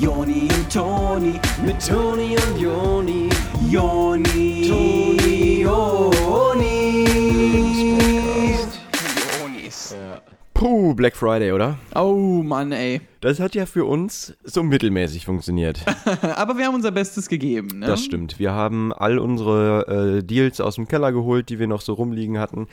Joni und Toni, mit Toni und Joni, Joni, Toni, Joni. Jonis. Puh, Black Friday, oder? Oh Mann, ey. Das hat ja für uns so mittelmäßig funktioniert. Aber wir haben unser Bestes gegeben, ne? Das stimmt. Wir haben all unsere äh, Deals aus dem Keller geholt, die wir noch so rumliegen hatten.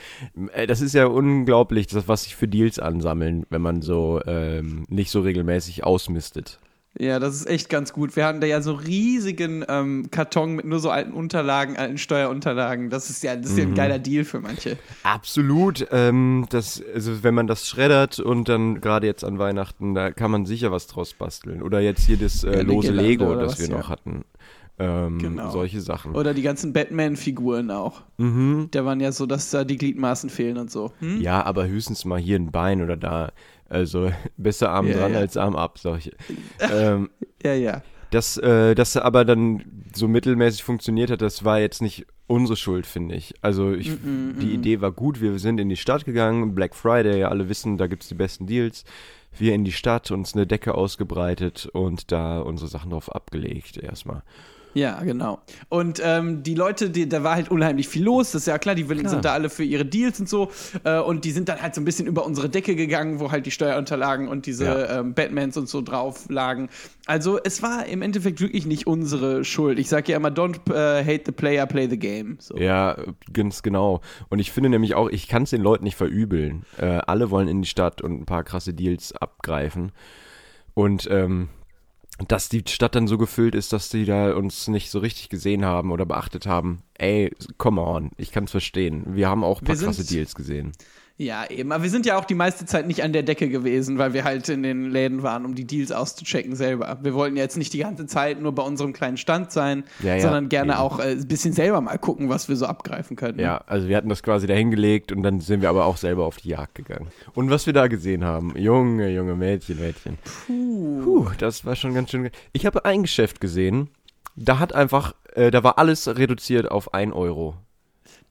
Äh, das ist ja unglaublich, das, was sich für Deals ansammeln, wenn man so ähm, nicht so regelmäßig ausmistet. Ja, das ist echt ganz gut. Wir hatten da ja so riesigen ähm, Karton mit nur so alten Unterlagen, alten Steuerunterlagen. Das ist ja, das ist ja ein geiler Deal für manche. Absolut. Ähm, das, also wenn man das schreddert und dann gerade jetzt an Weihnachten, da kann man sicher was draus basteln. Oder jetzt hier das äh, eine lose Lego, das was, wir ja. noch hatten. Ähm, Genau. Solche Sachen. Oder die ganzen Batman-Figuren auch. Mhm. Da waren ja so, dass da die Gliedmaßen fehlen und so. Hm? Ja, aber höchstens mal hier ein Bein oder da. Also besser Arm Ja, dran ja. als Arm ab, solche. ähm, Ja, ja. dass äh, das aber dann so mittelmäßig funktioniert hat, das war jetzt nicht unsere Schuld, finde ich. Also ich, die Idee war gut, wir sind in die Stadt gegangen, Black Friday, alle wissen, da gibt's die besten Deals. Wir in die Stadt, uns eine Decke ausgebreitet und da unsere Sachen drauf abgelegt erstmal. Ja, genau. Und ähm, die Leute, die, da war halt unheimlich viel los, das ist ja klar, die Klar. sind da alle für ihre Deals und so. Äh, und die sind dann halt so ein bisschen über unsere Decke gegangen, wo halt die Steuerunterlagen und diese Ja. ähm, Batmans und so drauf lagen. Also es war im Endeffekt wirklich nicht unsere Schuld. Ich sage ja immer, don't äh, hate the player, play the game. So. Ja, ganz genau. Und ich finde nämlich auch, ich kann es den Leuten nicht verübeln. Äh, alle wollen in die Stadt und ein paar krasse Deals abgreifen. Und ähm, dass die Stadt dann so gefüllt ist, dass die da uns nicht so richtig gesehen haben oder beachtet haben. Ey, come on, ich kann es verstehen. Wir haben auch ein paar Wir krasse Deals gesehen. Ja, eben. Aber wir sind ja auch die meiste Zeit nicht an der Decke gewesen, weil wir halt in den Läden waren, um die Deals auszuchecken selber. Wir wollten jetzt nicht die ganze Zeit nur bei unserem kleinen Stand sein, Ja, ja, sondern gerne eben. auch äh, ein bisschen selber mal gucken, was wir so abgreifen können. Ja, also wir hatten das quasi dahingelegt und dann sind wir aber auch selber auf die Jagd gegangen. Und was wir da gesehen haben, Junge, junge Mädchen, Mädchen. Puh, das war schon ganz schön. Ich habe ein Geschäft gesehen, da hat einfach, äh, da war alles reduziert auf 1 Euro.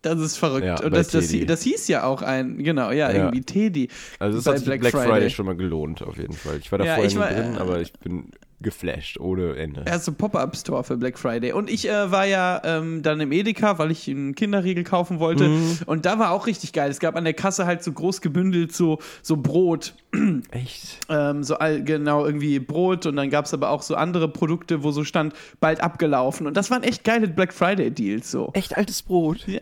Das ist verrückt. Ja, Und das, das, das hieß ja auch ein, genau, ja, Ja. irgendwie Teddy. Also das Bei hat sich Black Black, Friday. Friday. schon mal gelohnt, auf jeden Fall. Ich war da Ja, vorher war, drin, äh, aber ich bin geflasht, ohne Ende. Erste Pop-Up-Store für Black Friday. Und ich äh, war ja ähm, dann im Edeka, weil ich einen Kinderriegel kaufen wollte. Mhm. Und da war auch richtig geil. Es gab an der Kasse halt so groß gebündelt so, so Brot. Echt? Ähm, so all, genau irgendwie Brot. Und dann gab es aber auch so andere Produkte, wo so stand, bald abgelaufen. Und das waren echt geile Black Friday-Deals so. Echt altes Brot? Ja,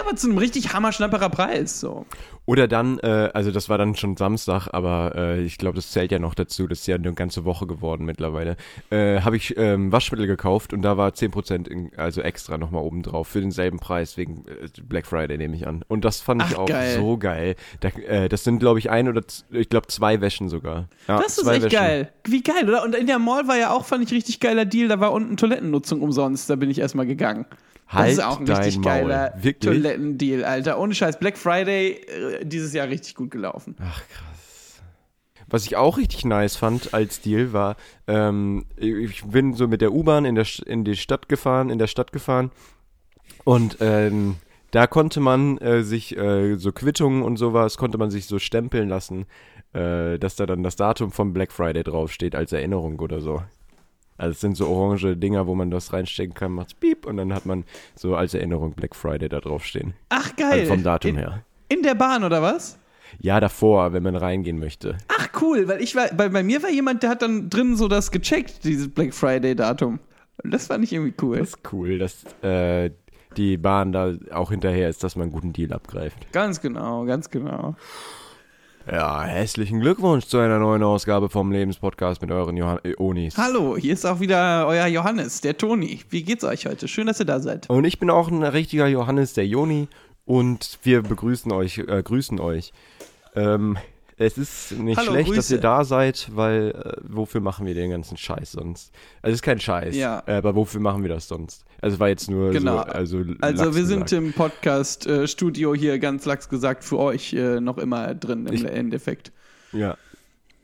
aber zu einem richtig hammerschnapperer Preis so. Oder dann, äh, also das war dann schon Samstag, aber äh, ich glaube, das zählt ja noch dazu, das ist ja eine ganze Woche geworden mittlerweile, äh, habe ich ähm, Waschmittel gekauft und da war 10% in, also extra nochmal oben drauf für denselben Preis wegen äh, Black Friday, nehme ich an. Und das fand ich Ach, auch geil. so geil. Da, äh, das sind, glaube ich, ein oder ich glaube zwei Wäschen sogar. Ja, Das ist echt Wäschen. geil. Wie geil, oder? Und in der Mall war ja auch, fand ich, richtig geiler Deal. Da war unten Toilettennutzung umsonst. Da bin ich erstmal gegangen. Das Halt ist auch ein richtig Maul. geiler Wirklich? Toilettendeal, Alter. Ohne Scheiß. Black Friday äh, dieses Jahr richtig gut gelaufen. Ach krass. Was ich auch richtig nice fand als Deal war, ähm, ich bin so mit der U-Bahn in, der in die Stadt gefahren, in der Stadt gefahren und ähm, da konnte man äh, sich äh, so Quittungen und sowas, konnte man sich so stempeln lassen, äh, dass da dann das Datum vom Black Friday draufsteht als Erinnerung oder so. Also es sind so orange Dinger, wo man das reinstecken kann, macht's piep und dann hat man so als Erinnerung Black Friday da draufstehen. Ach, geil. Also vom Datum in, her. In der Bahn, oder was? Ja, davor, wenn man reingehen möchte. Ach, cool. Weil ich war, bei, bei mir war jemand, der hat dann drin so das gecheckt, dieses Black Friday-Datum. Und das fand ich irgendwie cool. Das ist cool, dass äh, die Bahn da auch hinterher ist, dass man einen guten Deal abgreift. Ganz genau, ganz genau. Ja, herzlichen Glückwunsch zu einer neuen Ausgabe vom Lebenspodcast mit euren Johann äh, Onis. Hallo, hier ist auch wieder euer Johannes, der Toni. Wie geht's euch heute? Schön, dass ihr da seid. Und ich bin auch ein richtiger Johannes, der Joni. Und wir begrüßen euch, äh, grüßen euch. Ähm, es ist nicht Hallo, schlecht, dass Grüße. ihr da seid, weil äh, wofür machen wir den ganzen Scheiß sonst? Also es ist kein Scheiß, Ja. äh, aber wofür machen wir das sonst? Also war jetzt nur Genau. so, also Also wir sind im Podcast-Studio hier ganz lax gesagt für euch äh, noch immer drin im Ich- Endeffekt. Ja.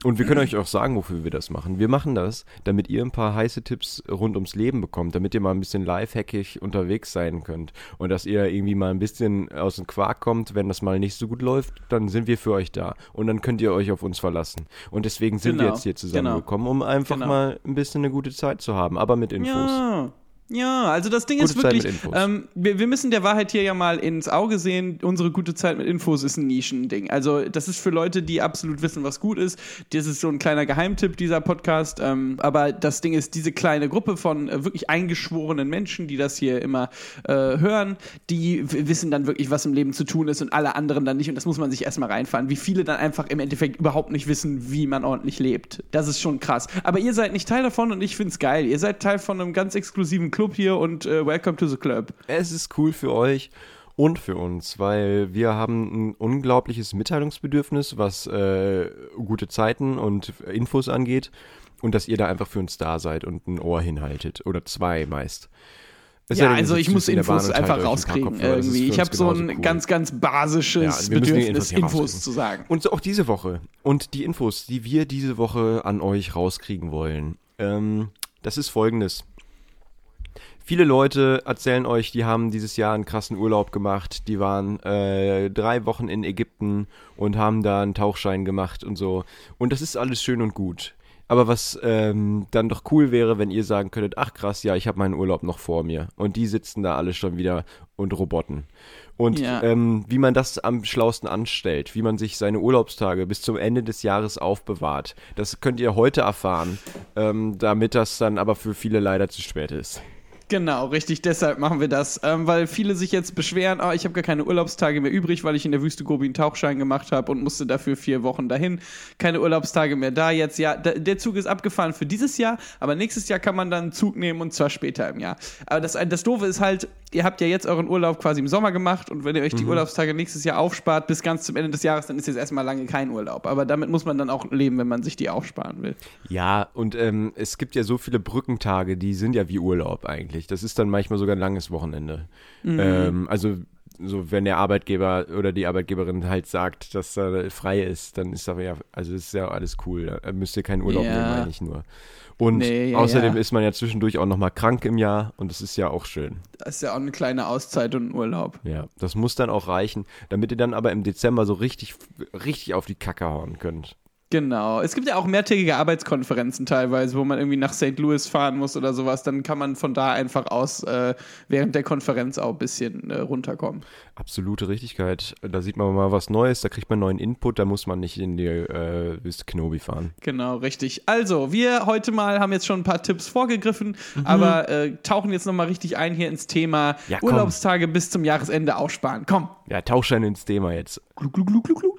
Und wir können euch auch sagen, wofür wir das machen. Wir machen das, damit ihr ein paar heiße Tipps rund ums Leben bekommt, damit ihr mal ein bisschen lifehackig unterwegs sein könnt. Und dass ihr irgendwie mal ein bisschen aus dem Quark kommt, wenn das mal nicht so gut läuft, dann sind wir für euch da. Und dann könnt ihr euch auf uns verlassen. Und deswegen sind wir Genau, jetzt hier genau. zusammengekommen, um einfach Genau. mal ein bisschen eine gute Zeit zu haben, aber mit Infos. Ja. Ja, also das Ding Gute ist wirklich, ähm, wir, wir müssen der Wahrheit hier ja mal ins Auge sehen. Unsere gute Zeit mit Infos ist ein Nischending. Also das ist für Leute, die absolut wissen, was gut ist. Das ist so ein kleiner Geheimtipp dieser Podcast. Ähm, aber das Ding ist, diese kleine Gruppe von äh, wirklich eingeschworenen Menschen, die das hier immer äh, hören, die wissen dann wirklich, was im Leben zu tun ist und alle anderen dann nicht. Und das muss man sich erstmal reinfahren. Wie viele dann einfach im Endeffekt überhaupt nicht wissen, wie man ordentlich lebt. Das ist schon krass. Aber ihr seid nicht Teil davon und ich find's geil. Ihr seid Teil von einem ganz exklusiven Club hier und äh, welcome to the club. Es ist cool für euch und für uns, weil wir haben ein unglaubliches Mitteilungsbedürfnis, was äh, gute Zeiten und Infos angeht und dass ihr da einfach für uns da seid und ein Ohr hinhaltet oder zwei meist. Es Ja, denn, also ich muss Infos einfach rauskriegen irgendwie. Ich habe so ein cool. ganz, ganz basisches Ja, Bedürfnis, Infos Infos zu sagen. Und so auch diese Woche. Und die Infos, die wir diese Woche an euch rauskriegen wollen, ähm, das ist folgendes. Viele Leute erzählen euch, die haben dieses Jahr einen krassen Urlaub gemacht. Die waren äh, drei Wochen in Ägypten und haben da einen Tauchschein gemacht und so. Und das ist alles schön und gut. Aber was ähm, dann doch cool wäre, wenn ihr sagen könntet, ach krass, ja, ich habe meinen Urlaub noch vor mir. Und die sitzen da alle schon wieder und robotten. Und Ja. ähm, wie man das am schlausten anstellt, wie man sich seine Urlaubstage bis zum Ende des Jahres aufbewahrt, das könnt ihr heute erfahren, ähm, damit das dann aber für viele leider zu spät ist. Genau, richtig, deshalb machen wir das. Ähm, weil viele sich jetzt beschweren, ah, ich habe gar keine Urlaubstage mehr übrig, weil ich in der Wüste Gobi einen Tauchschein gemacht habe und musste dafür vier Wochen dahin. Keine Urlaubstage mehr da jetzt. Ja, der Zug ist abgefahren für dieses Jahr, aber nächstes Jahr kann man dann einen Zug nehmen und zwar später im Jahr. Aber das, das Doofe ist halt, ihr habt ja jetzt euren Urlaub quasi im Sommer gemacht und wenn ihr euch die Urlaubstage nächstes Jahr aufspart bis ganz zum Ende des Jahres, dann ist jetzt erstmal lange kein Urlaub. Aber damit muss man dann auch leben, wenn man sich die aufsparen will. Ja, und ähm, es gibt ja so viele Brückentage, die sind ja wie Urlaub eigentlich. Das ist dann manchmal sogar ein langes Wochenende. Ähm, also so wenn der Arbeitgeber oder die Arbeitgeberin halt sagt, dass er frei ist, dann ist aber ja, also das ist ja alles cool. Da müsst ihr keinen Urlaub Ja. nehmen, meine ich nur. Und Nee, außerdem ja. ist man ja zwischendurch auch nochmal krank im Jahr und das ist ja auch schön. Das ist ja auch eine kleine Auszeit und ein Urlaub. Ja, das muss dann auch reichen, damit ihr dann aber im Dezember so richtig, richtig auf die Kacke hauen könnt. Genau. Es gibt ja auch mehrtägige Arbeitskonferenzen teilweise, wo man irgendwie nach St. Louis fahren muss oder sowas. Dann kann man von da einfach aus äh, während der Konferenz auch ein bisschen äh, runterkommen. Absolute Richtigkeit. Da sieht man mal was Neues, da kriegt man neuen Input, da muss man nicht in die äh, Knobi fahren. Genau, richtig. Also, wir heute mal haben jetzt schon ein paar Tipps vorgegriffen, Mhm. aber äh, tauchen jetzt nochmal richtig ein hier ins Thema Ja. Urlaubstage bis zum Jahresende aufsparen. Komm. Ja, Tauchschein ins Thema jetzt. Gluck, gluck, gluck, gluck, gluck.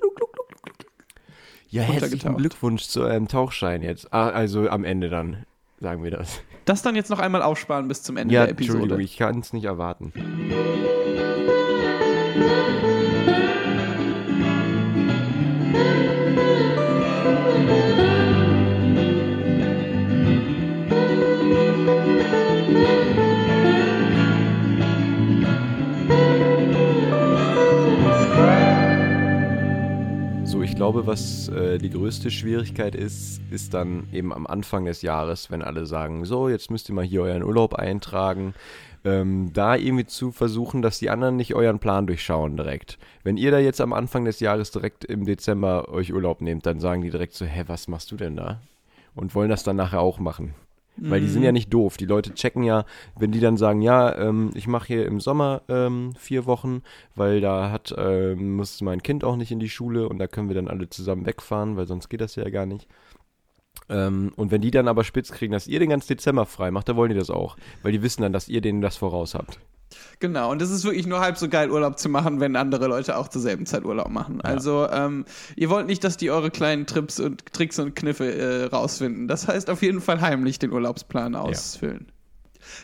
Ja, herzlichen. Glückwunsch zu eurem Tauchschein jetzt. Ah, also am Ende dann, sagen wir das. Das dann jetzt noch einmal aufsparen bis zum Ende Ja, der Episode. Entschuldigung, ich kann es nicht erwarten. Glaube, was äh, die größte Schwierigkeit ist, ist dann eben am Anfang des Jahres, wenn alle sagen, so, jetzt müsst ihr mal hier euren Urlaub eintragen, ähm, da irgendwie zu versuchen, dass die anderen nicht euren Plan durchschauen direkt. Wenn ihr da jetzt am Anfang des Jahres direkt im Dezember euch Urlaub nehmt, dann sagen die direkt so, hä, was machst du denn da? Und wollen das dann nachher auch machen. Weil die sind ja nicht doof. Die Leute checken ja, wenn die dann sagen, ja, ähm, ich mache hier im Sommer ähm, vier Wochen, weil da hat, ähm, muss mein Kind auch nicht in die Schule und da können wir dann alle zusammen wegfahren, weil sonst geht das ja gar nicht. Ähm, und wenn die dann aber spitz kriegen, dass ihr den ganzen Dezember frei macht, dann wollen die das auch. Weil die wissen dann, dass ihr denen das voraus habt. Genau, und es ist wirklich nur halb so geil, Urlaub zu machen, wenn andere Leute auch zur selben Zeit Urlaub machen. Also, ähm, ihr wollt nicht, dass die eure kleinen Trips und Tricks und Kniffe äh, rausfinden. Das heißt auf jeden Fall heimlich den Urlaubsplan ausfüllen.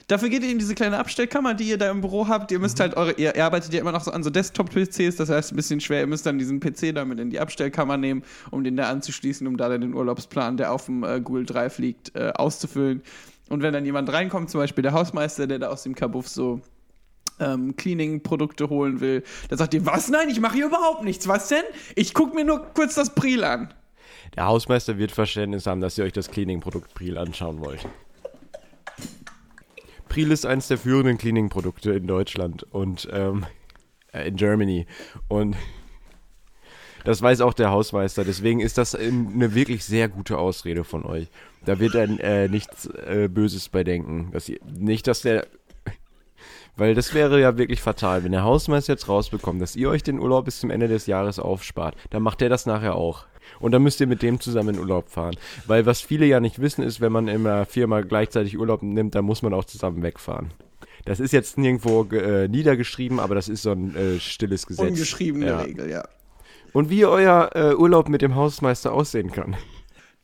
Dafür geht ihr in diese kleine Abstellkammer, die ihr da im Büro habt. Ihr müsst halt eure, ihr, ihr arbeitet ja immer noch so an so Desktop-PCs, das heißt ein bisschen schwer. Ihr müsst dann diesen PC damit in die Abstellkammer nehmen, um den da anzuschließen, um da dann den Urlaubsplan, der auf dem äh, Google Drive liegt, äh, auszufüllen. Und wenn dann jemand reinkommt, zum Beispiel der Hausmeister, der da aus dem Kabuff so ähm, Cleaning-Produkte holen will, da sagt ihr, was? Nein, ich mache hier überhaupt nichts. Was denn? Ich gucke mir nur kurz das Priel an. Der Hausmeister wird Verständnis haben, dass ihr euch das Cleaning-Produkt Priel anschauen wollt. Priel ist eines der führenden Cleaning-Produkte in Deutschland und ähm, äh, in Germany. Und das weiß auch der Hausmeister. Deswegen ist das eine wirklich sehr gute Ausrede von euch. Da wird er äh, nichts äh, Böses bei denken. Dass ihr, nicht, dass der. Weil das wäre ja wirklich fatal, wenn der Hausmeister jetzt rausbekommt, dass ihr euch den Urlaub bis zum Ende des Jahres aufspart. Dann macht er das nachher auch. Und dann müsst ihr mit dem zusammen in Urlaub fahren. Weil was viele ja nicht wissen, ist, wenn man in einer Firma gleichzeitig Urlaub nimmt, dann muss man auch zusammen wegfahren. Das ist jetzt nirgendwo äh, niedergeschrieben, aber das ist so ein äh, stilles Gesetz. Ungeschriebene Ja. Regel, ja. Und wie euer äh, Urlaub mit dem Hausmeister aussehen kann.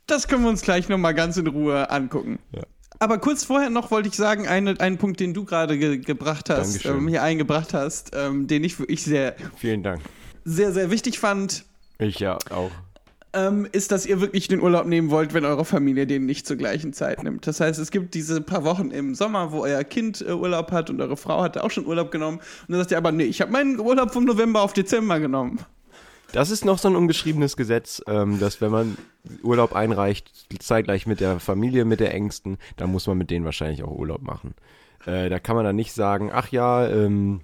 Das können wir uns gleich nochmal ganz in Ruhe angucken. Ja. Aber kurz vorher noch wollte ich sagen, eine, einen Punkt, den du gerade ge gebracht hast, ähm, hier eingebracht hast, ähm, den ich wirklich sehr, Vielen Dank. sehr, sehr wichtig fand, Ich ja auch. ähm, ist, dass ihr wirklich den Urlaub nehmen wollt, wenn eure Familie den nicht zur gleichen Zeit nimmt. Das heißt, es gibt diese paar Wochen im Sommer, wo euer Kind äh, Urlaub hat und eure Frau hatte auch schon Urlaub genommen. Und dann sagt ihr aber, nee, ich habe meinen Urlaub vom November auf Dezember genommen. Das ist noch so ein ungeschriebenes Gesetz, ähm, dass wenn man Urlaub einreicht, zeitgleich mit der Familie, mit der Ängsten, dann muss man mit denen wahrscheinlich auch Urlaub machen. Äh, da kann man dann nicht sagen, ach ja, ähm,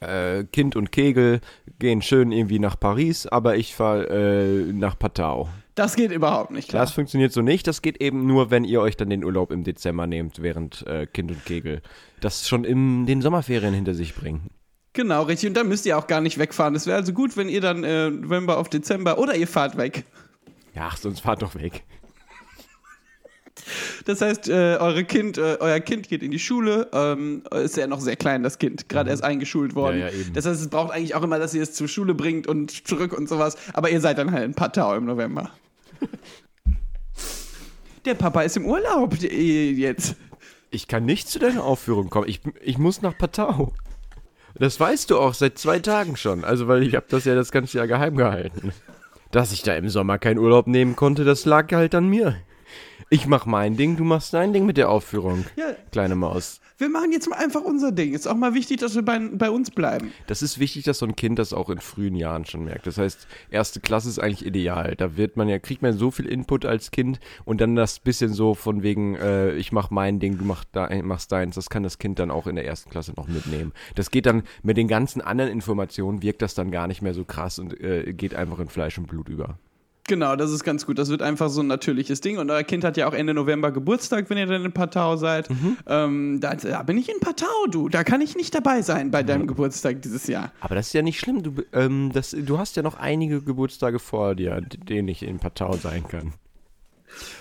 äh, Kind und Kegel gehen schön irgendwie nach Paris, aber ich fahre äh, nach Patau. Das geht überhaupt nicht, klar. Das funktioniert so nicht. Das geht eben nur, wenn ihr euch dann den Urlaub im Dezember nehmt, während äh, Kind und Kegel das schon in den Sommerferien hinter sich bringen. Genau, richtig. Und dann müsst ihr auch gar nicht wegfahren. Es wäre also gut, wenn ihr dann äh, November auf Dezember oder ihr fahrt weg. Ja, ach, sonst fahrt doch weg. Das heißt, äh, eure kind, äh, euer Kind geht in die Schule, ähm, ist ja noch sehr klein, das Kind, gerade erst eingeschult worden. Mhm. Ja, ja, eben. Das heißt, es braucht eigentlich auch immer, dass ihr es zur Schule bringt und zurück und sowas. Aber ihr seid dann halt in Patau im November. Der Papa ist im Urlaub äh, jetzt. Ich kann nicht zu deiner Aufführung kommen. Ich, ich muss nach Patau. Das weißt du auch seit zwei Tagen schon. Also, weil ich habe das ja das ganze Jahr geheim gehalten. Dass ich da im Sommer keinen Urlaub nehmen konnte, das lag halt an mir. Ich mach mein Ding, du machst dein Ding mit der Aufführung. Ja. Kleine Maus. Wir machen jetzt mal einfach unser Ding. Ist auch mal wichtig, dass wir bei, bei uns bleiben. Das ist wichtig, dass so ein Kind das auch in frühen Jahren schon merkt. Das heißt, erste Klasse ist eigentlich ideal. Da wird man ja, kriegt man so viel Input als Kind und dann das bisschen so von wegen, äh, ich mach mein Ding, du mach dein, machst deins. Das kann das Kind dann auch in der ersten Klasse noch mitnehmen. Das geht dann mit den ganzen anderen Informationen, wirkt das dann gar nicht mehr so krass und äh, geht einfach in Fleisch und Blut über. Genau, das ist ganz gut. Das wird einfach so ein natürliches Ding. Und euer Kind hat ja auch Ende November Geburtstag, wenn ihr dann in Patau seid. Mhm. Ähm, da, da bin ich in Patau, du. Da kann ich nicht dabei sein bei Mhm. deinem Geburtstag dieses Jahr. Aber das ist ja nicht schlimm. Du, ähm, das, du hast ja noch einige Geburtstage vor dir, denen ich in Patau sein kann.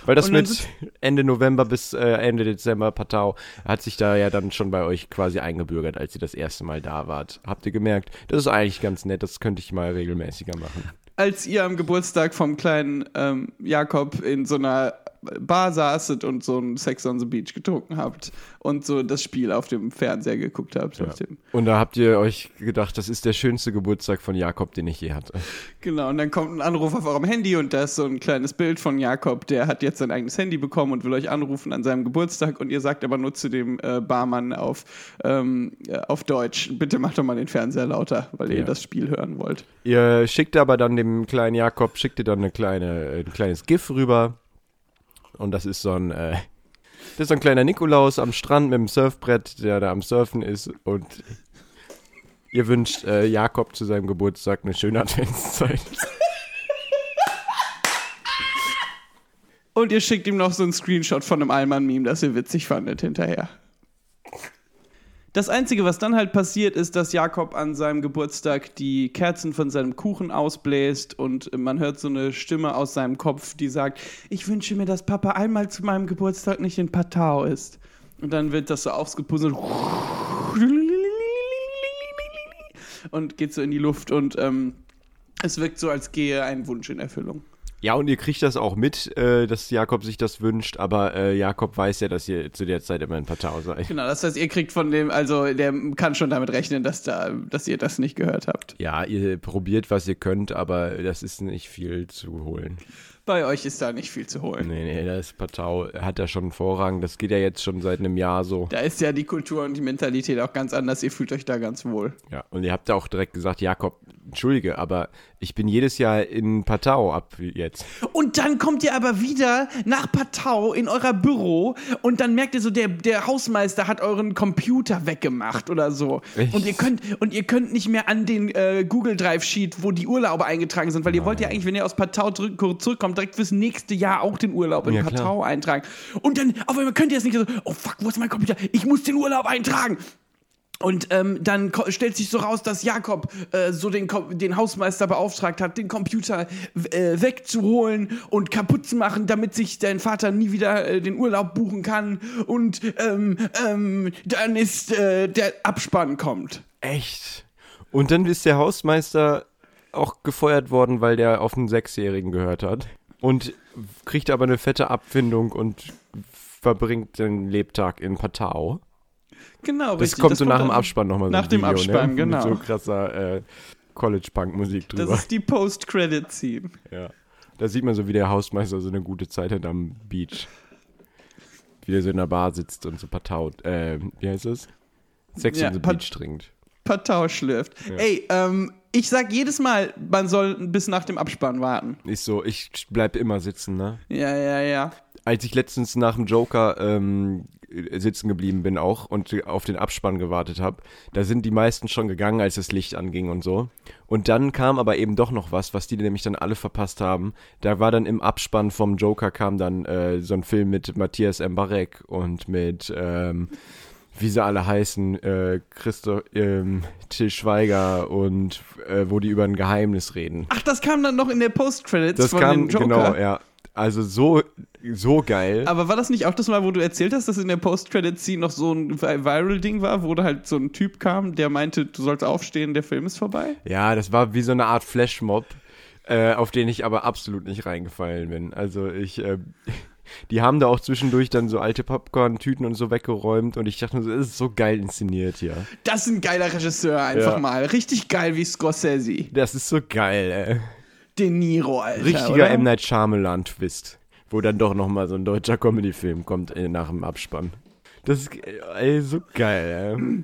Weil das mit Ende November bis äh, Ende Dezember Patau hat sich da ja dann schon bei euch quasi eingebürgert, als ihr das erste Mal da wart. Habt ihr gemerkt, das ist eigentlich ganz nett, das könnte ich mal regelmäßiger machen. Als ihr am Geburtstag vom kleinen ähm, Jakob in so einer Bar saßet und so ein Sex on the Beach getrunken habt und so das Spiel auf dem Fernseher geguckt habt. Dem. Und da habt ihr euch gedacht, das ist der schönste Geburtstag von Jakob, den ich je hatte. Genau, und dann kommt ein Anruf auf eurem Handy und da ist so ein kleines Bild von Jakob, der hat jetzt sein eigenes Handy bekommen und will euch anrufen an seinem Geburtstag und ihr sagt aber nur zu dem äh, Barmann auf, ähm, äh, auf Deutsch, bitte macht doch mal den Fernseher lauter, weil ihr Ja. das Spiel hören wollt. Ihr schickt aber dann dem kleinen Jakob, schickt ihr dann eine kleine, ein kleines GIF rüber. Und das ist so ein, äh, das ist so ein kleiner Nikolaus am Strand mit dem Surfbrett, der da am Surfen ist. Und ihr wünscht äh, Jakob zu seinem Geburtstag eine schöne Adventszeit. Und ihr schickt ihm noch so einen Screenshot von einem Allmann-Meme, das ihr witzig fandet hinterher. Das Einzige, was dann halt passiert, ist, dass Jakob an seinem Geburtstag die Kerzen von seinem Kuchen ausbläst und man hört so eine Stimme aus seinem Kopf, die sagt, ich wünsche mir, dass Papa einmal zu meinem Geburtstag nicht in Patau ist. Und dann wird das so ausgepuzzelt und geht so in die Luft und ähm, es wirkt so, als gehe ein Wunsch in Erfüllung. Ja, und ihr kriegt das auch mit, äh, dass Jakob sich das wünscht, aber äh, Jakob weiß ja, dass ihr zu der Zeit immer in Patau seid. Genau, das heißt, ihr kriegt von dem, also der kann schon damit rechnen, dass da, dass ihr das nicht gehört habt. Ja, ihr probiert, was ihr könnt, aber das ist nicht viel zu holen. Bei euch ist da nicht viel zu holen. Nee, nee, das Patau hat ja schon Vorrang. Das geht ja jetzt schon seit einem Jahr so. Da ist ja die Kultur und die Mentalität auch ganz anders. Ihr fühlt euch da ganz wohl. Ja, und ihr habt ja auch direkt gesagt, Jakob, entschuldige, aber ich bin jedes Jahr in Patau ab jetzt. Und dann kommt ihr aber wieder nach Patau in euer Büro und dann merkt ihr so, der, der Hausmeister hat euren Computer weggemacht oder so. Echt? Und ihr könnt und ihr könnt nicht mehr an den äh, Google Drive Sheet, wo die Urlaube eingetragen sind, weil ihr wollt ja eigentlich, wenn ihr aus Patau zurück, zurückkommt, direkt fürs nächste Jahr auch den Urlaub in Ja, klar. Patau eintragen. Und dann auf einmal könnt ihr es nicht so, oh fuck, wo ist mein Computer? Ich muss den Urlaub eintragen. Und ähm, dann stellt sich so raus, dass Jakob äh, so den, Ko- den Hausmeister beauftragt hat, den Computer äh, wegzuholen und kaputt zu machen, damit sich dein Vater nie wieder äh, den Urlaub buchen kann. Und ähm, ähm, dann ist äh, der Abspann kommt. Echt? Und dann ist der Hausmeister auch gefeuert worden, weil der auf einen Sechsjährigen gehört hat. Und kriegt aber eine fette Abfindung und verbringt den Lebtag in Patau. Genau, Das richtig. kommt so nach dem Abspann nochmal so nach ein dem Video, Abspann, ne? genau. Mit so krasser äh, College-Punk-Musik Das drüber. ist die Post-Credit-Scene. Ja. Da sieht man so, wie der Hausmeister so eine gute Zeit hat am Beach. Wie der so in der Bar sitzt und so partaut. Äh, wie heißt das? Sex Ja, on the Beach trinkt. Patau schlürft. Ey, ähm, ich sag jedes Mal, man soll bis nach dem Abspann warten. Ich so, ich bleib immer sitzen, ne? Ja, ja, ja. Als ich letztens nach dem Joker ähm, sitzen geblieben bin auch und auf den Abspann gewartet habe, da sind die meisten schon gegangen, als das Licht anging und so. Und dann kam aber eben doch noch was, was die nämlich dann alle verpasst haben. Da war dann im Abspann vom Joker kam dann äh, so ein Film mit Matthias Mbarek und mit, ähm, wie sie alle heißen, äh, Christo, ähm, Till Schweiger und äh, wo die über ein Geheimnis reden. Ach, das kam dann noch in der Post-Credits Das von kam, dem Joker. genau, ja. Also so, so geil. Aber war das nicht auch das Mal, wo du erzählt hast, dass in der Post-Credit-Scene noch so ein Vi- Viral-Ding war, wo da halt so ein Typ kam, der meinte, du sollst aufstehen, der Film ist vorbei? Ja, das war wie so eine Art Flashmob, äh, auf den ich aber absolut nicht reingefallen bin. Also ich, äh, die haben da auch zwischendurch dann so alte Popcorn-Tüten und so weggeräumt und ich dachte mir so, das ist so geil inszeniert hier. Das ist ein geiler Regisseur einfach Ja. mal. Richtig geil wie Scorsese. Das ist so geil, ey. De Niro, Alter. Richtiger oder? M. Night Shyamalan-Twist, wo dann doch nochmal so ein deutscher Comedy-Film kommt äh, nach dem Abspann. Das ist ey, so geil, ey.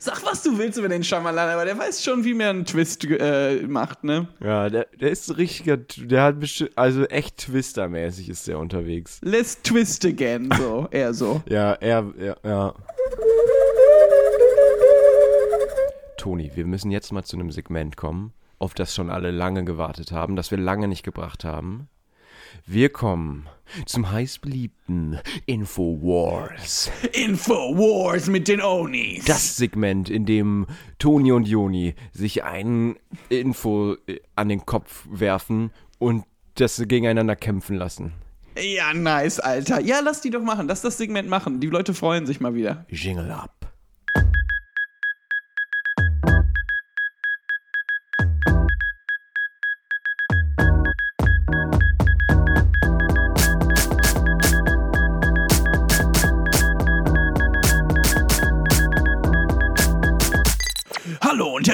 Sag, was du willst über den Shyamalan, aber der weiß schon, wie man einen Twist äh, macht, ne? Ja, der, der ist ein richtiger, der hat bestimmt, also echt Twister-mäßig ist der unterwegs. Let's twist again, so, eher so. Ja, er, ja, ja. Toni, wir müssen jetzt mal zu einem Segment kommen, auf das schon alle lange gewartet haben, das wir lange nicht gebracht haben. Wir kommen zum heißbeliebten Infowars. Infowars mit den Onis. Das Segment, in dem Toni und Joni sich ein Info äh, an den Kopf werfen und das gegeneinander kämpfen lassen. Ja, nice, Alter. Ja, lass die doch machen. Lass das Segment machen. Die Leute freuen sich mal wieder. Jingle up.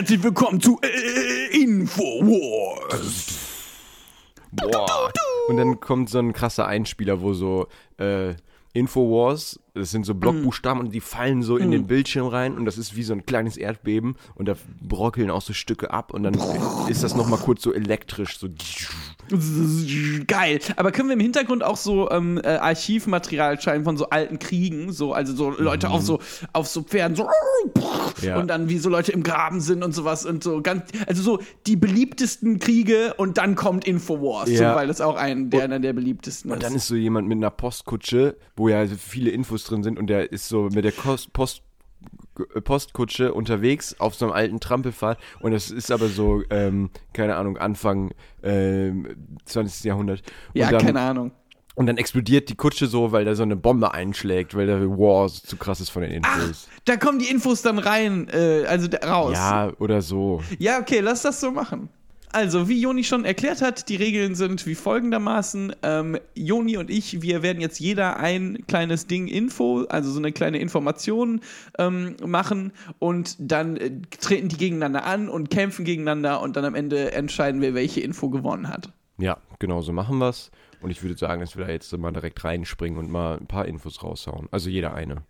Herzlich willkommen zu äh, Infowars. Boah. Und dann kommt so ein krasser Einspieler, wo so äh, Infowars, das sind so Blockbuchstaben und die fallen so in den Bildschirm rein und das ist wie so ein kleines Erdbeben und da brockeln auch so Stücke ab und dann ist das nochmal kurz so elektrisch, so Geil. Aber können wir im Hintergrund auch so ähm, äh, Archivmaterial schreiben von so alten Kriegen, so also so Leute auf so auf so Pferden so Ja. und dann wie so Leute im Graben sind und sowas und so ganz also so die beliebtesten Kriege und dann kommt Infowars, Ja. so, weil das auch ein der einer der beliebtesten Und dann ist so jemand mit einer Postkutsche, wo ja viele Infos drin sind und der ist so mit der Post, Postkutsche unterwegs auf so einem alten Trampelpfad und das ist aber so, ähm, keine Ahnung, Anfang ähm, 20. Jahrhundert. Und ja, dann, keine Ahnung. Und dann explodiert die Kutsche so, weil da so eine Bombe einschlägt, weil der War so zu krass ist von den Infos. Da kommen die Infos dann rein, äh, also da- raus. ja, oder so. Ja, okay, lass das so machen. Also, wie Joni schon erklärt hat, die Regeln sind wie folgendermaßen. Ähm, Joni und ich, wir werden jetzt jeder ein kleines Ding Info, also so eine kleine Information ähm, machen und dann äh, treten die gegeneinander an und kämpfen gegeneinander und dann am Ende entscheiden wir, welche Info gewonnen hat. Ja, genau so machen wir's. Und ich würde sagen, dass wir da jetzt mal direkt reinspringen und mal ein paar Infos raushauen. Also jeder eine.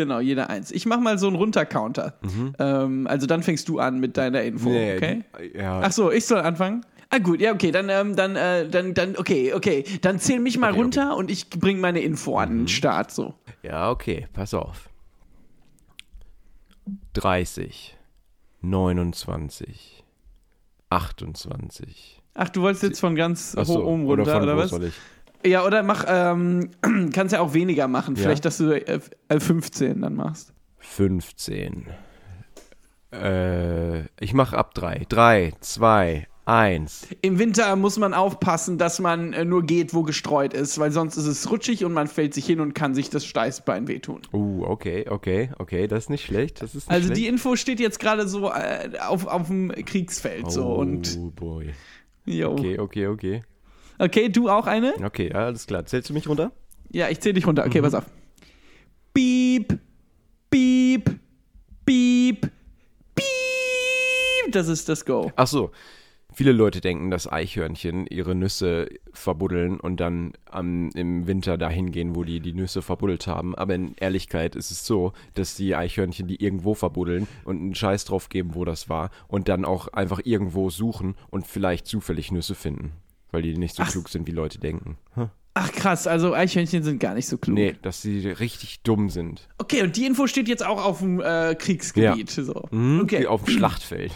Genau, jeder eins. Ich mach mal so einen Runtercounter. Ähm, also dann fängst du an mit deiner Info, okay? Ja, Ach so, ich soll anfangen. Ah gut, ja, okay, dann, ähm, dann, äh, dann, dann, okay, okay. Dann zähl mich mal Okay, runter und ich bring meine Info an den Start, so. Ja, okay, pass auf. 30, 29, 28. Ach, du wolltest jetzt von ganz Ach so, hoch oben oder runter, von oder, was? soll ich? Ja, oder mach, ähm, kannst ja auch weniger machen. Ja. Vielleicht, dass du äh, äh, 15 dann machst. 15. Äh, ich mach ab 3. 3, 2, 1. Im Winter muss man aufpassen, dass man äh, nur geht, wo gestreut ist, weil sonst ist es rutschig und man fällt sich hin und kann sich das Steißbein wehtun. Uh, okay, okay, okay, das ist nicht schlecht. Ist nicht Also schlecht. die Info steht jetzt gerade so äh, auf, auf dem Kriegsfeld so oh, und boy. jo. Okay, okay, okay. Okay, du auch eine? Okay, ja, alles klar. Zählst du mich runter? Ja, ich zähle dich runter. Mhm. Okay, pass auf. Piep, piep, piep, piep. Das ist das Go. Ach so. Viele Leute denken, dass Eichhörnchen ihre Nüsse verbuddeln und dann am, im Winter dahin gehen, wo die die Nüsse verbuddelt haben. Aber in Ehrlichkeit ist es so, dass die Eichhörnchen die irgendwo verbuddeln und einen Scheiß drauf geben, wo das war und dann auch einfach irgendwo suchen und vielleicht zufällig Nüsse finden. Weil die nicht so klug sind, wie Leute denken. Hm. Ach krass, also Eichhörnchen sind gar nicht so klug. Nee, dass sie richtig dumm sind. Okay, und die Info steht jetzt auch auf dem äh, Kriegsgebiet. So. Mhm, Okay. Wie auf dem Schlachtfeld.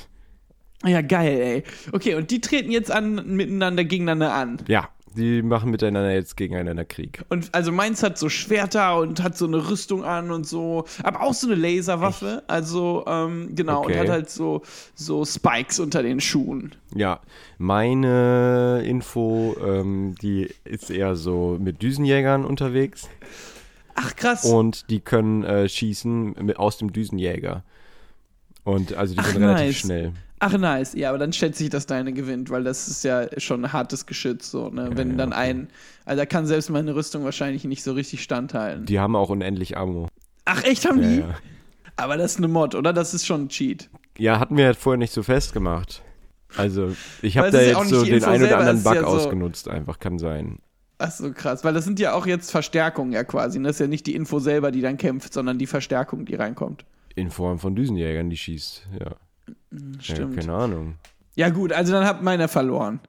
Ja, geil, ey. Okay, und die treten jetzt an, miteinander gegeneinander an. Ja, die machen miteinander jetzt gegeneinander Krieg. Und also meins hat so Schwerter und hat so eine Rüstung an und so, aber auch so eine Laserwaffe. Also, ähm, genau, Okay. und hat halt so, so Spikes unter den Schuhen. Ja, meine Info, ähm, die ist eher so mit Düsenjägern unterwegs Ach, krass. und die können äh, schießen mit, aus dem Düsenjäger. Und also die Ach, sind relativ nice. schnell. Ach, nice. Ja, aber dann schätze ich, dass deine gewinnt, weil das ist ja schon ein hartes Geschütz, so, ne? Wenn ja, dann okay. ein, also da kann selbst meine Rüstung wahrscheinlich nicht so richtig standhalten. Die haben auch unendlich Ammo. Ach, echt haben Ja, die? ja. Aber das ist eine Mod, oder? Das ist schon ein Cheat. ja, hatten wir halt vorher nicht so festgemacht. Also, ich habe da ja jetzt so den einen oder anderen Bug ja so- ausgenutzt, einfach, kann sein. Ach so, krass. Weil das sind ja auch jetzt Verstärkungen ja quasi. Und das ist ja nicht die Info selber, die dann kämpft, sondern die Verstärkung, die reinkommt. In Form von Düsenjägern, die schießt. Ja, ja Stimmt. keine Ahnung. Ja, gut, also dann hat meiner verloren.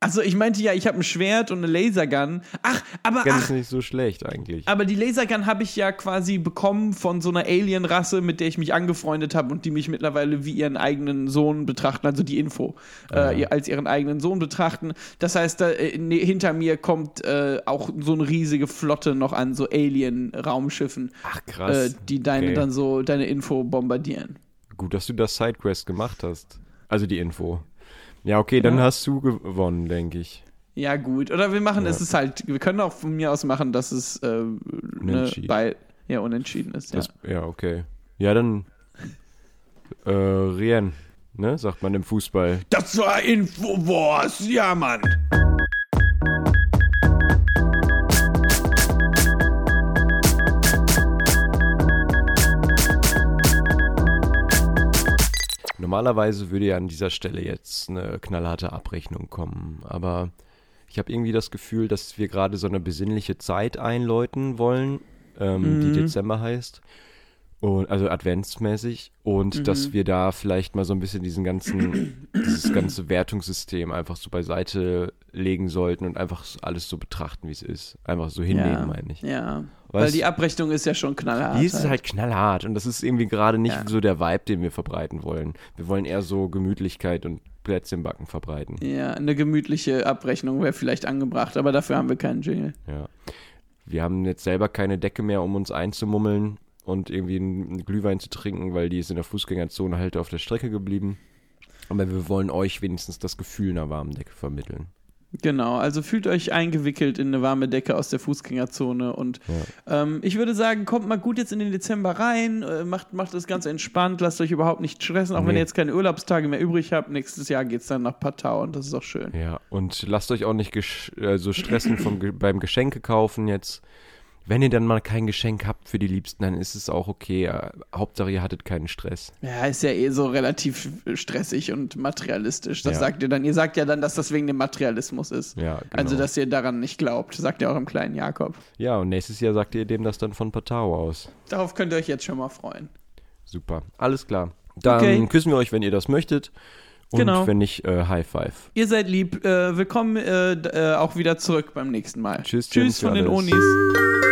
Also ich meinte ja, ich habe ein Schwert und eine Lasergun. Ach, aber Ganz ach, nicht so schlecht eigentlich. aber die Lasergun habe ich ja quasi bekommen von so einer Alien-Rasse, mit der ich mich angefreundet habe und die mich mittlerweile wie ihren eigenen Sohn betrachten, also die Info, äh, ihr- als ihren eigenen Sohn betrachten. Das heißt, da, äh, ne, hinter mir kommt äh, auch so eine riesige Flotte noch an so Alien-Raumschiffen, Ach, äh, krass. die deine Okay. dann so, deine Info bombardieren. Gut, dass du das Sidequest gemacht hast. Also die Info. Ja, okay, dann Ja. hast du gewonnen, denke ich. Ja, gut. Oder wir machen Ja. es ist halt, wir können auch von mir aus machen, dass es äh, ne, Unentschieden. bei, ja, unentschieden ist. Ja. Das, ja. okay. Ja, dann äh, Rien, ne, sagt man im Fußball. Das war Infowars, ja, Mann. Normalerweise würde ja an dieser Stelle jetzt eine knallharte Abrechnung kommen, aber ich habe irgendwie das Gefühl, dass wir gerade so eine besinnliche Zeit einläuten wollen, ähm, die Dezember heißt. Und, also adventsmäßig und dass wir da vielleicht mal so ein bisschen diesen ganzen, dieses ganze Wertungssystem einfach so beiseite legen sollten und einfach alles so betrachten, wie es ist. Einfach so hinnehmen, ja, meine ich. Ja. Weil Weißt- die Abrechnung ist ja schon knallhart. Die ist halt knallhart und das ist irgendwie gerade nicht Ja. so der Vibe, den wir verbreiten wollen. Wir wollen eher so Gemütlichkeit und Plätzchenbacken verbreiten. Ja, eine gemütliche Abrechnung wäre vielleicht angebracht, aber dafür haben wir keinen Jingle. Ja. Wir haben jetzt selber keine Decke mehr, um uns einzumummeln und irgendwie einen Glühwein zu trinken, weil die ist in der Fußgängerzone halt auf der Strecke geblieben. Aber wir wollen euch wenigstens das Gefühl einer warmen Decke vermitteln. Genau, also fühlt euch eingewickelt in eine warme Decke aus der Fußgängerzone und ähm, ich würde sagen, kommt mal gut jetzt in den Dezember rein, äh, macht, macht das ganz entspannt, lasst euch überhaupt nicht stressen, auch wenn Nee. ihr jetzt keine Urlaubstage mehr übrig habt. Nächstes Jahr geht es dann nach Patau und das ist auch schön. Ja, und lasst euch auch nicht äh, so stressen vom beim Geschenke kaufen jetzt. Wenn ihr dann mal kein Geschenk habt für die Liebsten, dann ist es auch okay. Äh, Hauptsache, ihr hattet keinen Stress. Ja, ist ja eh so relativ stressig und materialistisch. Das Ja. sagt ihr dann. Ihr sagt ja dann, dass das wegen dem Materialismus ist. Ja, genau. Also, dass ihr daran nicht glaubt, sagt ihr auch im kleinen Jakob. Ja, und nächstes Jahr sagt ihr dem das dann von Patau aus. Darauf könnt ihr euch jetzt schon mal freuen. Super, alles klar. Dann Okay. küssen wir euch, wenn ihr das möchtet. Und Genau. wenn nicht, äh, High Five. Ihr seid lieb. Äh, willkommen äh, äh, auch wieder zurück beim nächsten Mal. Tschüss, Tschüss von den alles. Onis.